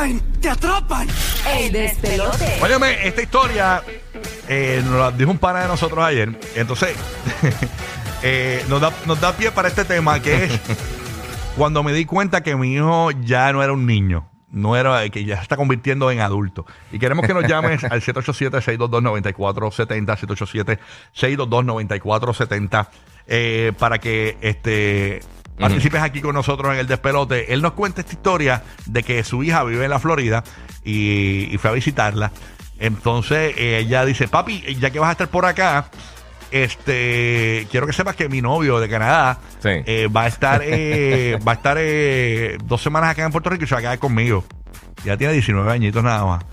caen, te atrapan. El despelote. Óyeme, esta historia eh, nos la dijo un pana de nosotros ayer. Entonces, eh, nos, da, nos da pie para este tema que es cuando me di cuenta que mi hijo ya no era un niño. No era, que ya se está convirtiendo en adulto. Y queremos que nos llames al 787-622-9470, 787-622-9470, eh, para que este participes aquí con nosotros en el despelote. Él nos cuenta esta historia de que su hija vive en la Florida y, y fue a visitarla. Entonces eh, ella dice, papi, ya que vas a estar por acá, este quiero que sepas que mi novio de Canadá Sí. eh, va a estar eh, va a estar eh, dos semanas acá en Puerto Rico y se va a quedar conmigo. Ya tiene 19 añitos nada más.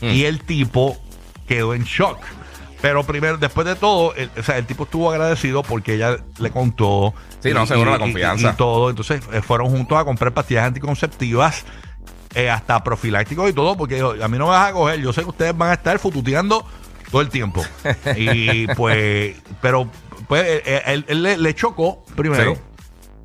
Mm. Y el tipo quedó en shock. Pero primero, después de todo, el, o sea, el tipo estuvo agradecido porque ella le contó. Sí, no, seguro la confianza. Y, todo. Entonces eh, fueron juntos a comprar pastillas anticonceptivas, eh, hasta profilácticos y todo, porque dijo, a mí no me vas a coger. Yo sé que ustedes van a estar fututeando todo el tiempo. y pues, pero pues eh, él, él le, le chocó primero. Sí.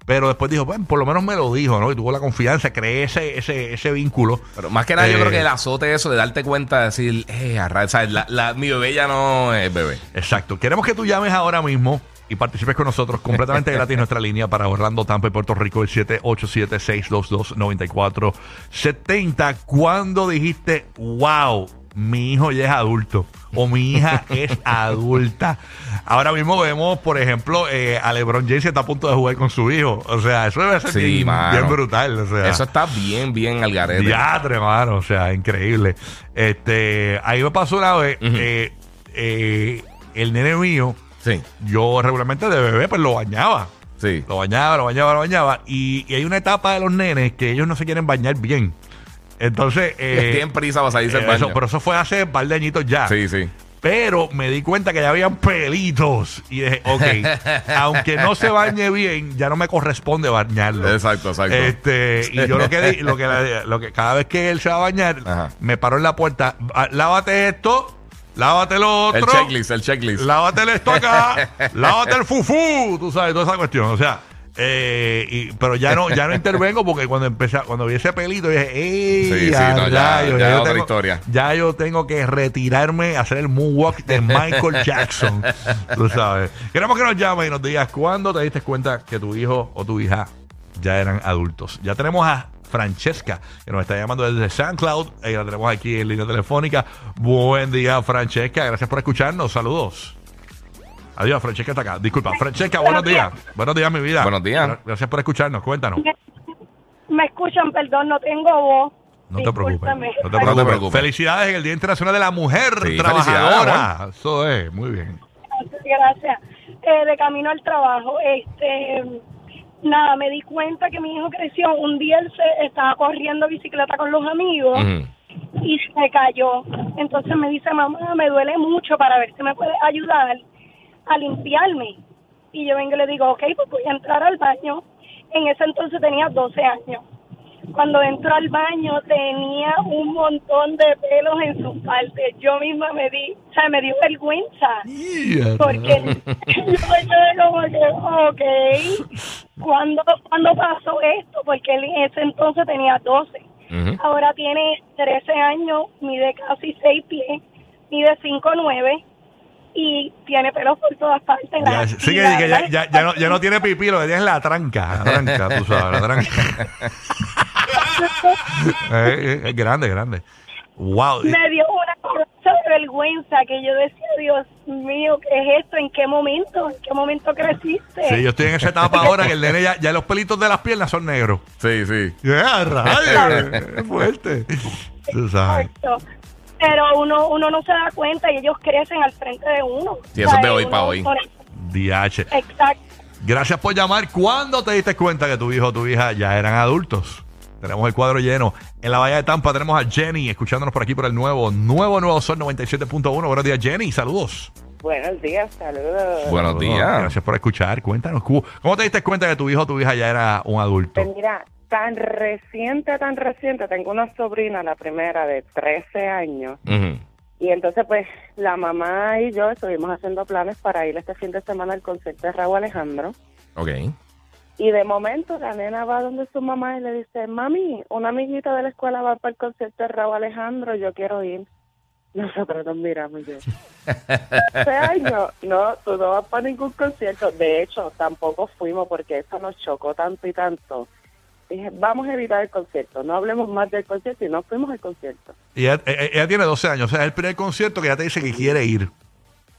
Pero después dijo, bueno, por lo menos me lo dijo, ¿no? Y tuvo la confianza, creé ese, ese, ese vínculo. Pero más que nada, yo Eh, creo que el azote eso de darte cuenta, de decir, eh, arra- ¿sabes? La, la- mi bebé ya no es bebé. Exacto. Queremos que tú llames ahora mismo y participes con nosotros completamente gratis en nuestra línea para Orlando, Tampa y Puerto Rico, el 787-622-9470. Cuando dijiste, wow, mi hijo ya es adulto o mi hija es adulta. Ahora mismo vemos, por ejemplo, eh, a LeBron James está a punto de jugar con su hijo. O sea, eso debe ser Sí, bien, brutal. O sea, Eso está bien, bien al garete. Diatre, mano, o sea, increíble. Este, ahí me pasó una vez, eh, eh, el nene mío, Sí, yo regularmente de bebé, pues lo bañaba. sí. Lo bañaba, lo bañaba, lo bañaba. Y, y hay una etapa de los nenes que ellos no se quieren bañar bien. Entonces, eh, Tienen prisa para salirse eh, del baño. eso, pero eso fue hace un par de añitos ya. Sí, sí. Pero me di cuenta que ya habían pelitos. Y dije, ok, aunque no se bañe bien, ya no me corresponde bañarlo. Exacto, exacto. Este, y yo lo que, di- lo que, lo que cada vez que él se va a bañar, Ajá. me paro en la puerta, "Ah, lávate esto, lávate lo otro. el checklist, el checklist. Lávate esto acá, lávate el fufú, tú sabes, toda esa cuestión. O sea, eh, y- pero ya no, ya no intervengo porque cuando empecé, cuando vi ese pelito dije, ¡ey! Sí, sí, a no, ya- ya yo otra tengo- historia. Ya yo tengo que retirarme, hacer el moonwalk de Michael Jackson. tú sabes. Queremos que nos llames y nos digas cuándo te diste cuenta que tu hijo o tu hija ya eran adultos. Ya tenemos a Francesca, que nos está llamando desde SoundCloud. Eh, la tenemos aquí en línea telefónica. Buen día, Francesca. Gracias por escucharnos. Saludos. Adiós, Francesca está acá. Disculpa, Francesca, buenos días. Buenos días, mi vida. Buenos días. Gra- Gracias por escucharnos. Cuéntanos. Me escuchan, perdón, no tengo voz. No te preocupes. No te No te preocupes. Felicidades en el Día Internacional de la Mujer Sí, Trabajadora. Eso es, muy bien. Gracias. Eh, de camino al trabajo, este, nada, me di cuenta que mi hijo creció. Un día él se estaba corriendo bicicleta con los amigos y se cayó. Entonces me dice, mamá, me duele mucho para ver si me puede ayudar a limpiarme. Y yo vengo y le digo, ok, pues voy a entrar al baño. En ese entonces tenía 12 años. Cuando entró al baño tenía un montón de pelos en sus partes. Yo misma me di, o sea, me dio vergüenza. Porque yo me quedé como que, ok, ¿cuándo, ¿cuándo pasó esto? Porque él en ese entonces tenía 12. Ujú. Ahora tiene 13 años, mide casi 6 pies, mide 5'9 y tiene pelos por todas partes. Ya, La- sí, que, la que verdad ya, es ya, ya no, ya no tiene pipí, lo que tiene es la tranca. La tranca, tú sabes, la tranca. Es grande, grande. Wow. me dio una cosa de vergüenza que yo decía, Dios mío, ¿qué es esto? ¿En qué momento? ¿En qué momento creciste? Sí, yo estoy en esa etapa ahora que el nene ya, ya los pelitos de las piernas son negros. Sí, sí. ¡Ya, rayos! Es fuerte. Tú sabes. Exacto. Pero uno, uno no se da cuenta y ellos crecen al frente de uno. Sí, eso es de hoy Uno- pa' hoy. DH. Exacto. Gracias por llamar. ¿Cuándo te diste cuenta que tu hijo o tu hija ya eran adultos? Tenemos el cuadro lleno. En la Bahía de Tampa tenemos a Jenny escuchándonos por aquí por el nuevo, nuevo, nuevo Sol 97.1. Buenos días, Jenny. Saludos. Buenos días, saludos. Buenos días. Gracias por escuchar. Cuéntanos, ¿cómo cómo te diste cuenta que tu hijo o tu hija ya era un adulto? Pues mira, tan reciente, tan reciente, tengo una sobrina, la primera de 13 años, y entonces pues la mamá y yo estuvimos haciendo planes para ir este fin de semana al concierto de Raúl Alejandro, Ok. Y de momento la nena va donde su mamá y le dice, mami, una amiguita de la escuela va para el concierto de Raúl Alejandro, yo quiero ir. Nosotros nos miramos yo. Este año, no, tú no vas para ningún concierto. De hecho, tampoco fuimos porque eso nos chocó tanto y tanto. Dije, vamos a evitar el concierto, no hablemos más del concierto y no fuimos al concierto. Y ella, ella- ella tiene 12 años, o sea, es el primer concierto que ella te dice que quiere ir.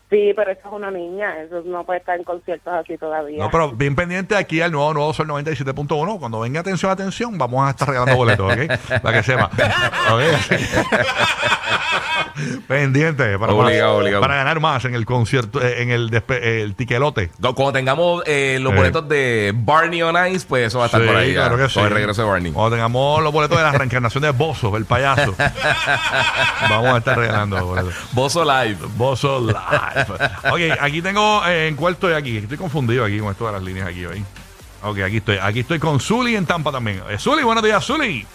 Sí, pero esa es una niña, eso no puede estar en conciertos así todavía. No, pero bien pendiente aquí al nuevo Nuevo Sol 97.1. Cuando venga atención, atención, vamos a estar regalando boletos, ¿ok? Para que sepa. Pendiente para, Obligado, obligado. para ganar más en el concierto, eh, en el, despe- el tiquelote. Cu- Cuando tengamos eh, los Eh. boletos de Barney on Ice, pues eso va a estar Sí, por ahí. ya, claro que sí. El regreso de Barney. Cuando tengamos los boletos de la reencarnación de Bozo, el payaso, vamos a estar regalando los boletos. Bozo Live. Bozo Live. Ok, aquí tengo, eh, ¿en cuál estoy aquí? Estoy confundido aquí con esto de las líneas aquí hoy. Ok, aquí estoy. Aquí estoy con Zully en Tampa también. Eh, Zully, buenos días, Zully.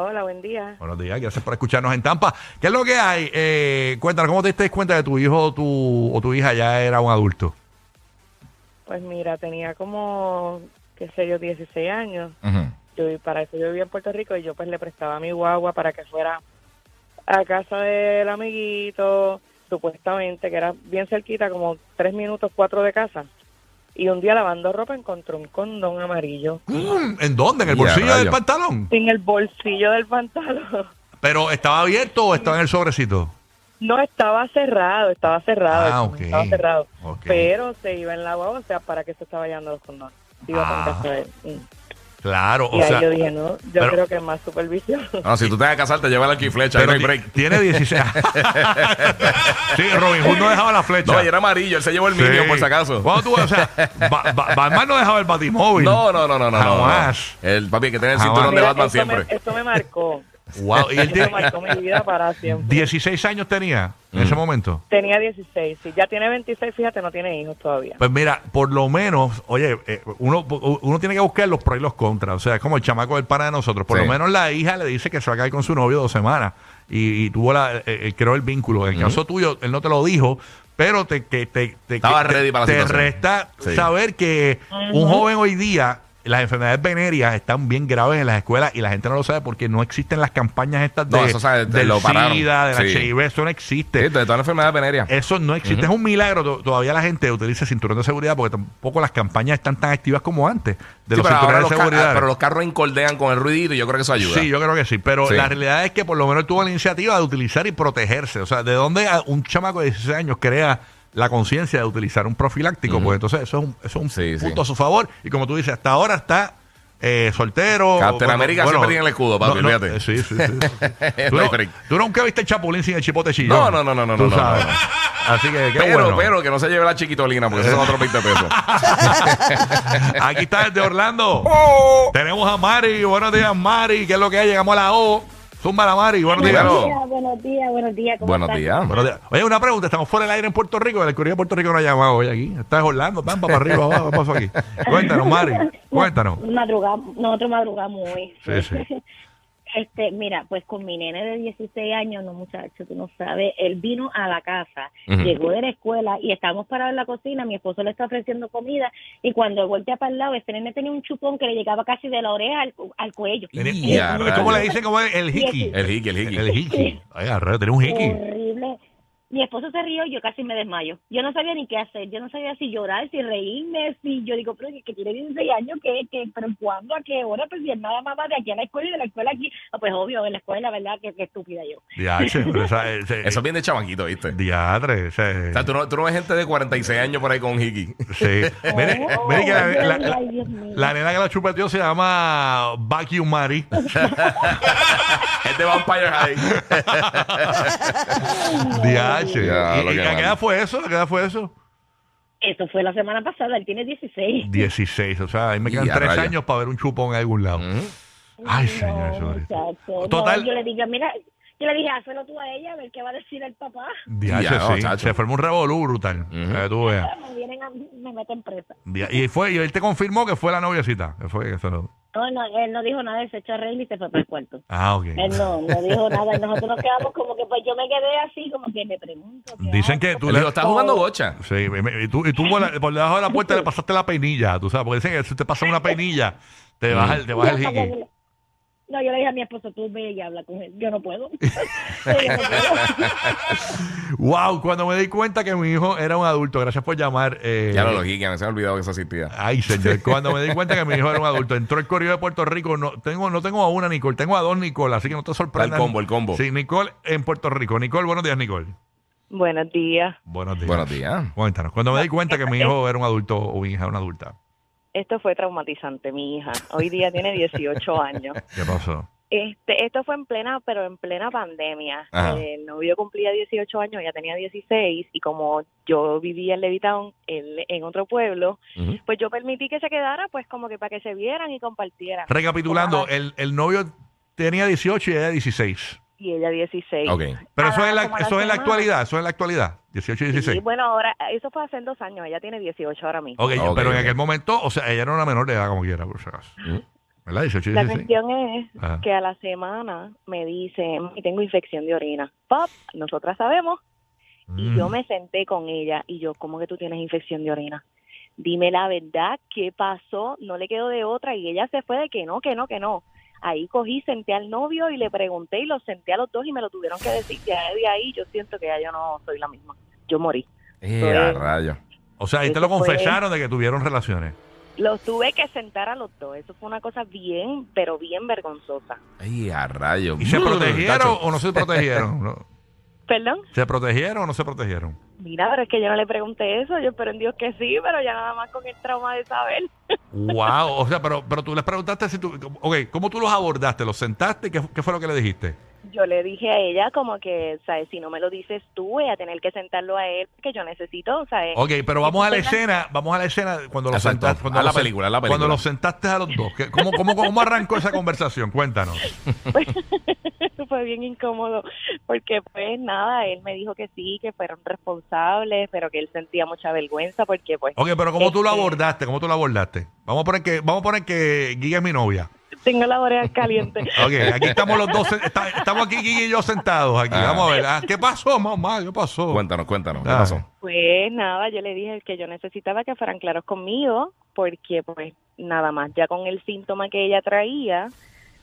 Hola, buen día. Buenos días, gracias por escucharnos en Tampa. ¿Qué es lo que hay? Eh, cuéntanos, ¿cómo te diste cuenta que tu hijo o tu, o tu hija ya era un adulto? Pues mira, tenía como, qué sé yo, 16 años. Yo, y para eso yo vivía en Puerto Rico y yo pues le prestaba mi guagua para que fuera a casa del amiguito, supuestamente, que era bien cerquita, como tres minutos, cuatro de casa. Y un día lavando ropa encontró un condón amarillo Mm, ¿En dónde? ¿En el bolsillo del pantalón? en el bolsillo del pantalón. ¿Pero estaba abierto o estaba en el sobrecito? No estaba cerrado, estaba cerrado, Ah, el- ok. estaba cerrado. Pero se iba en la guagua, o sea, ¿para qué se estaba llevando los condones? Iba Ah. con casa de él. Mm. Claro, Y o ahí sea... yo dije, no, yo pero- creo que es más supervisión. No, si tú te vas a casar, te lleva el arquiflecha. Ahí no Pero hay ti- break. tiene 16 Sí, Robin Hood no dejaba la flecha. No, y era amarillo. Él se llevó el Sí. Minion por si acaso. ¿Cuándo tú, o sea, Ba- Ba- Batman no dejaba el batimóvil. No, no, no, no, no. no, no. Jamás. El papi que tiene el Jamás. cinturón de Batman eso siempre. Me, eso me marcó. Wow, y él Eso tiene marcó mi vida para siempre. 16 años tenía en ese momento. Tenía 16. Si ya tiene 26, fíjate, no tiene hijos todavía. Pues mira, por lo menos, oye, eh, uno, uno tiene que buscar los pros y los contras. O sea, es como el chamaco del pana de nosotros. Por Sí. lo menos la hija le dice que se va a caer con su novio dos semanas. Y, y tuvo la, eh, eh, creó el vínculo. En el caso tuyo, él no te lo dijo, pero te, que, te, te, Estaba que te- ready para la te resta Sí. saber que un joven hoy día, las enfermedades venéreas están bien graves en las escuelas y la gente no lo sabe porque no existen las campañas estas de, No, eso del lo. SIDA, del Sí. HIV, eso no existe. Sí, de todas las enfermedades venéreas. Eso no existe, es un milagro. To- Todavía la gente utiliza cinturón de seguridad porque tampoco las campañas están tan activas como antes de Sí, los cinturones de seguridad. pero los carros encordean con el ruidito y yo creo que eso ayuda. Sí, yo creo que sí, pero la realidad es que por lo menos tuvo la iniciativa de utilizar y protegerse. O sea, ¿de dónde un chamaco de 16 años crea la conciencia de utilizar un profiláctico? Pues entonces eso es un, eso es un Sí, sí. punto a su favor. Y como tú dices, hasta ahora está eh, soltero. Captain Bueno, America bueno, siempre tiene el escudo, papi, no, no, eh, sí, sí, sí. tú, No nunca viste el chapulín sin el chipote chillón. No, no, no, no, no, sabes. Así que qué Pero, bueno. pero que no se lleve la chiquitolina porque son otros 20 pesos. Aquí está desde Orlando. Tenemos a Mari. Buenos días, Mari. ¿Qué es lo que hay? Llegamos a la O. Zumba la Mari. Buenos días. Buenos días, buenos días. ¿cómo Buenos estás? días. Buenos días. Oye, una pregunta. Estamos fuera del aire en Puerto Rico. El Correo de Puerto Rico no ha llamado hoy aquí. Está en Orlando. Tampa para arriba, abajo. ¿Qué pasó aquí? Cuéntanos, Mari. Cuéntanos. Madrugamos, nosotros madrugamos hoy. Sí, sí. Este, mira, pues con mi nene de 16 años, no muchacho, tú no sabes, él vino a la casa, llegó de la escuela y estábamos parados en la cocina, mi esposo le está ofreciendo comida y cuando voltea para el lado, este nene tenía un chupón que le llegaba casi de la oreja al, cu- al cuello. ¿Cómo le dicen? ¿Cómo es? El hiki. El hiki, el hiki. El hiki. Ay, arre, tenía un hiki. Horrible. Mi esposo se rió, yo casi me desmayo. Yo no sabía ni qué hacer, yo no sabía si llorar, si reírme, si yo digo, pero que, tiene 16 años, que, que, pero ¿cuándo? ¿A qué hora? Pues si es nada más va de aquí a la escuela y de la escuela aquí. Ah, pues obvio, en la escuela, ¿verdad? Que, que estúpida yo. Diache, pero esa- ese- Eso es bien de chamaquito, ¿viste? Diadre, ese- O sea, tú no, tú no ves gente de 46 años por ahí con hiki. Sí. Mire, Oh, mire que la, la- la- la nena que la chupeteó se llama Vacuum Mari. es de Vampire High. Ya, ¿Y, lo y que a qué mal. edad fue eso? ¿A qué edad fue eso? Eso fue la semana pasada, él tiene 16. 16. O sea, ahí me quedan tres años para ver un chupón en algún lado. Ujú. Ay, señor. No, señor. muchacho, Total. no, yo le dije, mira, yo le dije, hazlo tú a ella, a ver qué va a decir el papá. Diache, Ya, no, sí. chacho. Se formó un revolú brutal. para que tú veas. Me vienen a, me meten presa. Y fue, y él te confirmó que fue la noviecita. Que fue que eso no. No, no, él no dijo nada, él se echó a reír y se fue para el cuarto. Ah, ok. Él no, no dijo nada y nosotros nos quedamos como que, pues yo me quedé así, como que me pregunto. ¿qué Dicen que tú le... ¿estás jugando bocha? Sí, y me- y tú, y tú por, la- por debajo de la puerta le pasaste la peinilla, tú sabes, porque dicen que si te pasa una peinilla, te baja el, te baja el jiqui. No, yo le dije a mi esposo, tú ve y habla con él. Yo no puedo. Wow, cuando me di cuenta que mi hijo era un adulto, gracias por llamar. eh, Ya lo logí, que me se ha olvidado que eso existía. Ay, señor, cuando me di cuenta que mi hijo era un adulto, entró el correo de Puerto Rico, no tengo, no tengo a una Nicole, tengo a dos Nicole, así que no te sorprendas. El combo, el combo. Sí, Nicole en Puerto Rico. Nicole, buenos días, Nicole. Buenos días. Buenos días. Buenos días. Cuéntanos, cuando me di cuenta que mi hijo era un adulto o mi hija era una adulta, Esto fue traumatizante, mi hija. Hoy día tiene 18 años. ¿qué pasó? Este, esto fue en plena, pero en plena pandemia. Ajá. El novio cumplía 18 años, ella tenía 16 y como yo vivía en Levitown, él en otro pueblo, pues yo permití que se quedara, pues como que para que se vieran y compartieran. Recapitulando, el, el novio tenía 18 y ella 16. Y ella 16. Ok. Pero eso la- es, la, eso es en la actualidad, eso es en la actualidad, 18 y 16. Sí, bueno, ahora, eso fue hace dos años, ella tiene 18 ahora mismo. Ok, Ok, pero en aquel momento, o sea, ella era una menor de edad como quiera, por si acaso. Ujú. ¿Verdad? 18 y La 16. cuestión es Ajá. que a la semana me dice, "Mami, tengo infección de orina. Pop, nosotras sabemos. Y Mm. yo me senté con ella y yo, ¿cómo que tú tienes infección de orina? Dime la verdad, ¿qué pasó? No le quedó de otra y ella se fue de que no, que no, que no. Ahí cogí, senté al novio y le pregunté y los senté a los dos y me lo tuvieron que decir. Ya de ahí yo siento que ya yo no soy la misma. Yo morí. Eh, a rayo. O sea, ahí te lo fue- confesaron de que tuvieron relaciones. Los tuve que sentar a los dos. Eso fue una cosa bien, pero bien vergonzosa. Ay, a rayo. ¿Y se Mm, protegieron o no se protegieron? ¿Perdón? ¿Se protegieron o no se protegieron? Mira, pero es que yo no le pregunté eso. Yo espero en Dios que sí, pero ya nada más con el trauma de saber. Wow, o sea, pero, pero tú les preguntaste si tú, ok, ¿cómo tú los abordaste? ¿Los sentaste? ¿Qué, qué fue lo que le dijiste? Yo le dije a ella como que, ¿sabes? Si no me lo dices tú, voy a tener que sentarlo a él, porque yo necesito, ¿sabes? Ok, pero vamos a la escena, vamos a la escena cuando los Exacto. sentaste. Cuando Haz la los película, haz la película. Cuando los sentaste a los dos. ¿Qué- ¿Cómo, cómo, cómo arrancó esa conversación? Cuéntanos. Fue bien incómodo, porque pues nada, él me dijo que sí, que fueron responsables, pero que él sentía mucha vergüenza porque pues Ok, pero ¿cómo tú lo Este- abordaste? ¿Cómo tú lo abordaste? Vamos a poner que, vamos a poner que Giga es mi novia. tengo la oreja caliente. Ok, aquí estamos los dos, está- estamos aquí Giga y yo sentados aquí. Ah. Vamos a ver. ah, ¿Qué pasó, mamá? ¿Qué pasó? Cuéntanos, cuéntanos. ¿Qué Ah. pasó? Pues nada, yo le dije que yo necesitaba que fueran claros conmigo, porque pues nada más, ya con el síntoma que ella traía,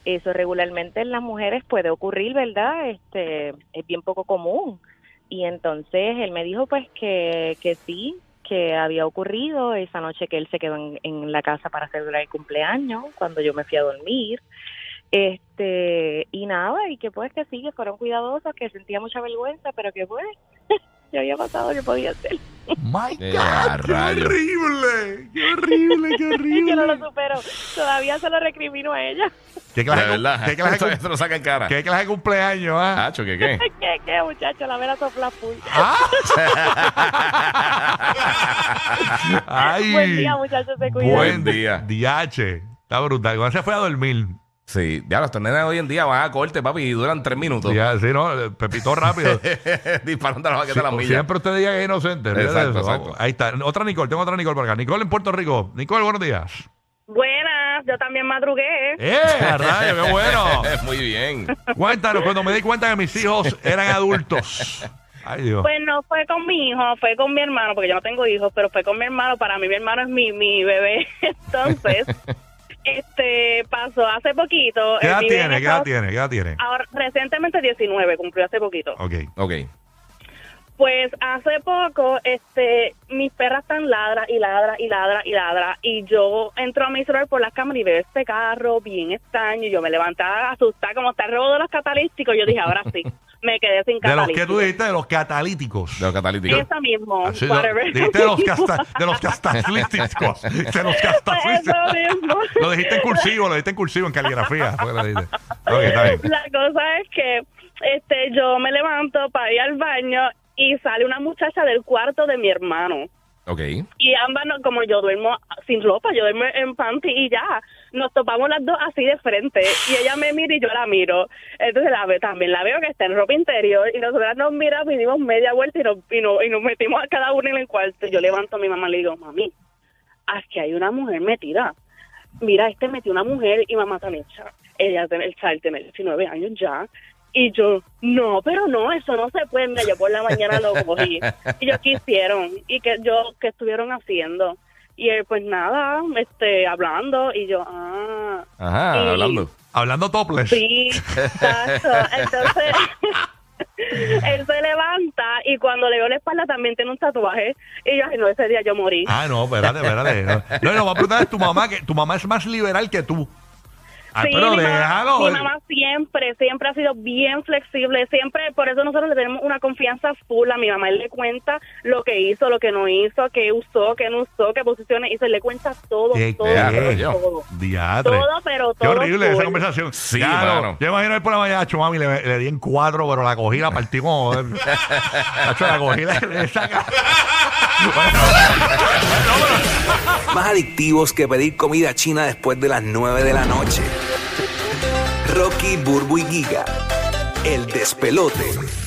eso regularmente en las mujeres puede ocurrir, ¿verdad? Este, es bien poco común. Y entonces él me dijo pues que, que sí, que había ocurrido esa noche que él se quedó en, en la casa para celebrar el cumpleaños, cuando yo me fui a dormir. Este, y nada, y que pues que sí, que fueron cuidadosos, que sentía mucha vergüenza, pero que pues, ya había pasado, yo podía hacer. My Eh, God, a qué rayos. horrible, qué horrible, qué horrible. Yo no lo supero. Todavía se lo recrimino a ella. ¿Qué De clase, verdad. ¿qué clase, esto lo saca en cara. ¿Qué clase de cumpleaños, ah? Hacho, ¿qué qué? ¿Qué, qué, muchacho? La vela sopla full. Ay. Buen día, muchachos. Se cuidan. Buen Buen día. Diache. Está brutal. Cuando se fue a dormir. Sí, ya los nenes hoy en día van a corte, papi, y duran tres minutos. Ya, sí, ¿no? Pepito rápido. Disparando a la baqueta Sí, de las millas. siempre usted diga que es inocente. Exacto, exacto. Ahí está. Otra Nicole. Tengo otra Nicole por acá. Nicole en Puerto Rico. Nicole, buenos días. Buenas, yo también madrugué. ¡Eh! a rayos, ¡Qué bueno! Muy bien. Cuéntanos, cuando me di cuenta que mis hijos eran adultos. Ay, Dios. Pues no fue con mi hijo, fue con mi hermano, porque yo no tengo hijos, pero fue con mi hermano. Para mí mi hermano es mi, mi bebé. Entonces, este pasó hace poquito. ¿Qué edad tiene? ¿Qué edad tiene? ¿Qué edad tiene? Ahora, recientemente 19, cumplió hace poquito. Ok. Ok. Pues hace poco, este, mis perras están ladra y ladra y ladra y ladra y yo entro a mi celular por las cámaras y veo este carro bien extraño y yo me levantaba asustada como está el robo de los catalíticos. Yo dije, ahora sí, me quedé sin De los que tú dijiste, de los catalíticos. De los catalíticos. Esa mismo, Así, whatever. dijiste de los, casta, de los castaslíticos. De los castaslíticos. Eso mismo. Lo dijiste en cursivo, lo dijiste en cursivo, en caligrafía. fue que lo dijiste. Ok, está bien. La cosa es que este yo me levanto para ir al baño y sale una muchacha del cuarto de mi hermano. Ok. Y ambas, no- como yo duermo sin ropa, yo duermo en panty y ya, nos topamos las dos así de frente. Y ella me mira y yo la miro. Entonces la ve, también la veo que está en ropa interior y nosotras nos miramos y dimos media vuelta y nos, y nos, y nos metimos a cada uno en el cuarto. Yo levanto a mi mamá y le digo, mami, aquí hay una mujer metida. mira, este metió una mujer y mamá también, cha- ella tiene el child tiene 19 años ya. Y yo, no, pero no, eso no se puede. Mira, yo por la mañana lo cogí. Y yo, ¿qué hicieron? Y que yo, ¿qué estuvieron haciendo? Y él, pues nada, este, hablando. Y yo, ah, Ajá, Y- hablando. Hablando topless. Sí, exacto. Entonces, él se levanta y cuando le veo la espalda también tiene un tatuaje. Y yo, ay, no, ese día yo morí. Ah, no, espérate, espérate. No, no, va a preguntar es tu mamá, que tu mamá es más liberal que tú. Ah, Sí, pero mi, mamá, mi mamá siempre, siempre ha sido bien flexible, siempre, por eso nosotros le tenemos una confianza full a mi mamá, él le cuenta lo que hizo, lo que no hizo, qué usó, qué no usó, qué posiciones hizo, él le cuenta todo, ¿Qué- todo, qué? todo, todo. Diatre. Todo, pero Qué horrible esa full. conversación. Sí, Ya, no, mano. Yo imagino él por la mañana, "Acho, mami, le, le di en cuatro, pero la cogí, la partí como. La cogí, le saca. Más adictivos que pedir comida china después de las 9 de la noche. Rocky, Burbu y Giga. El despelote.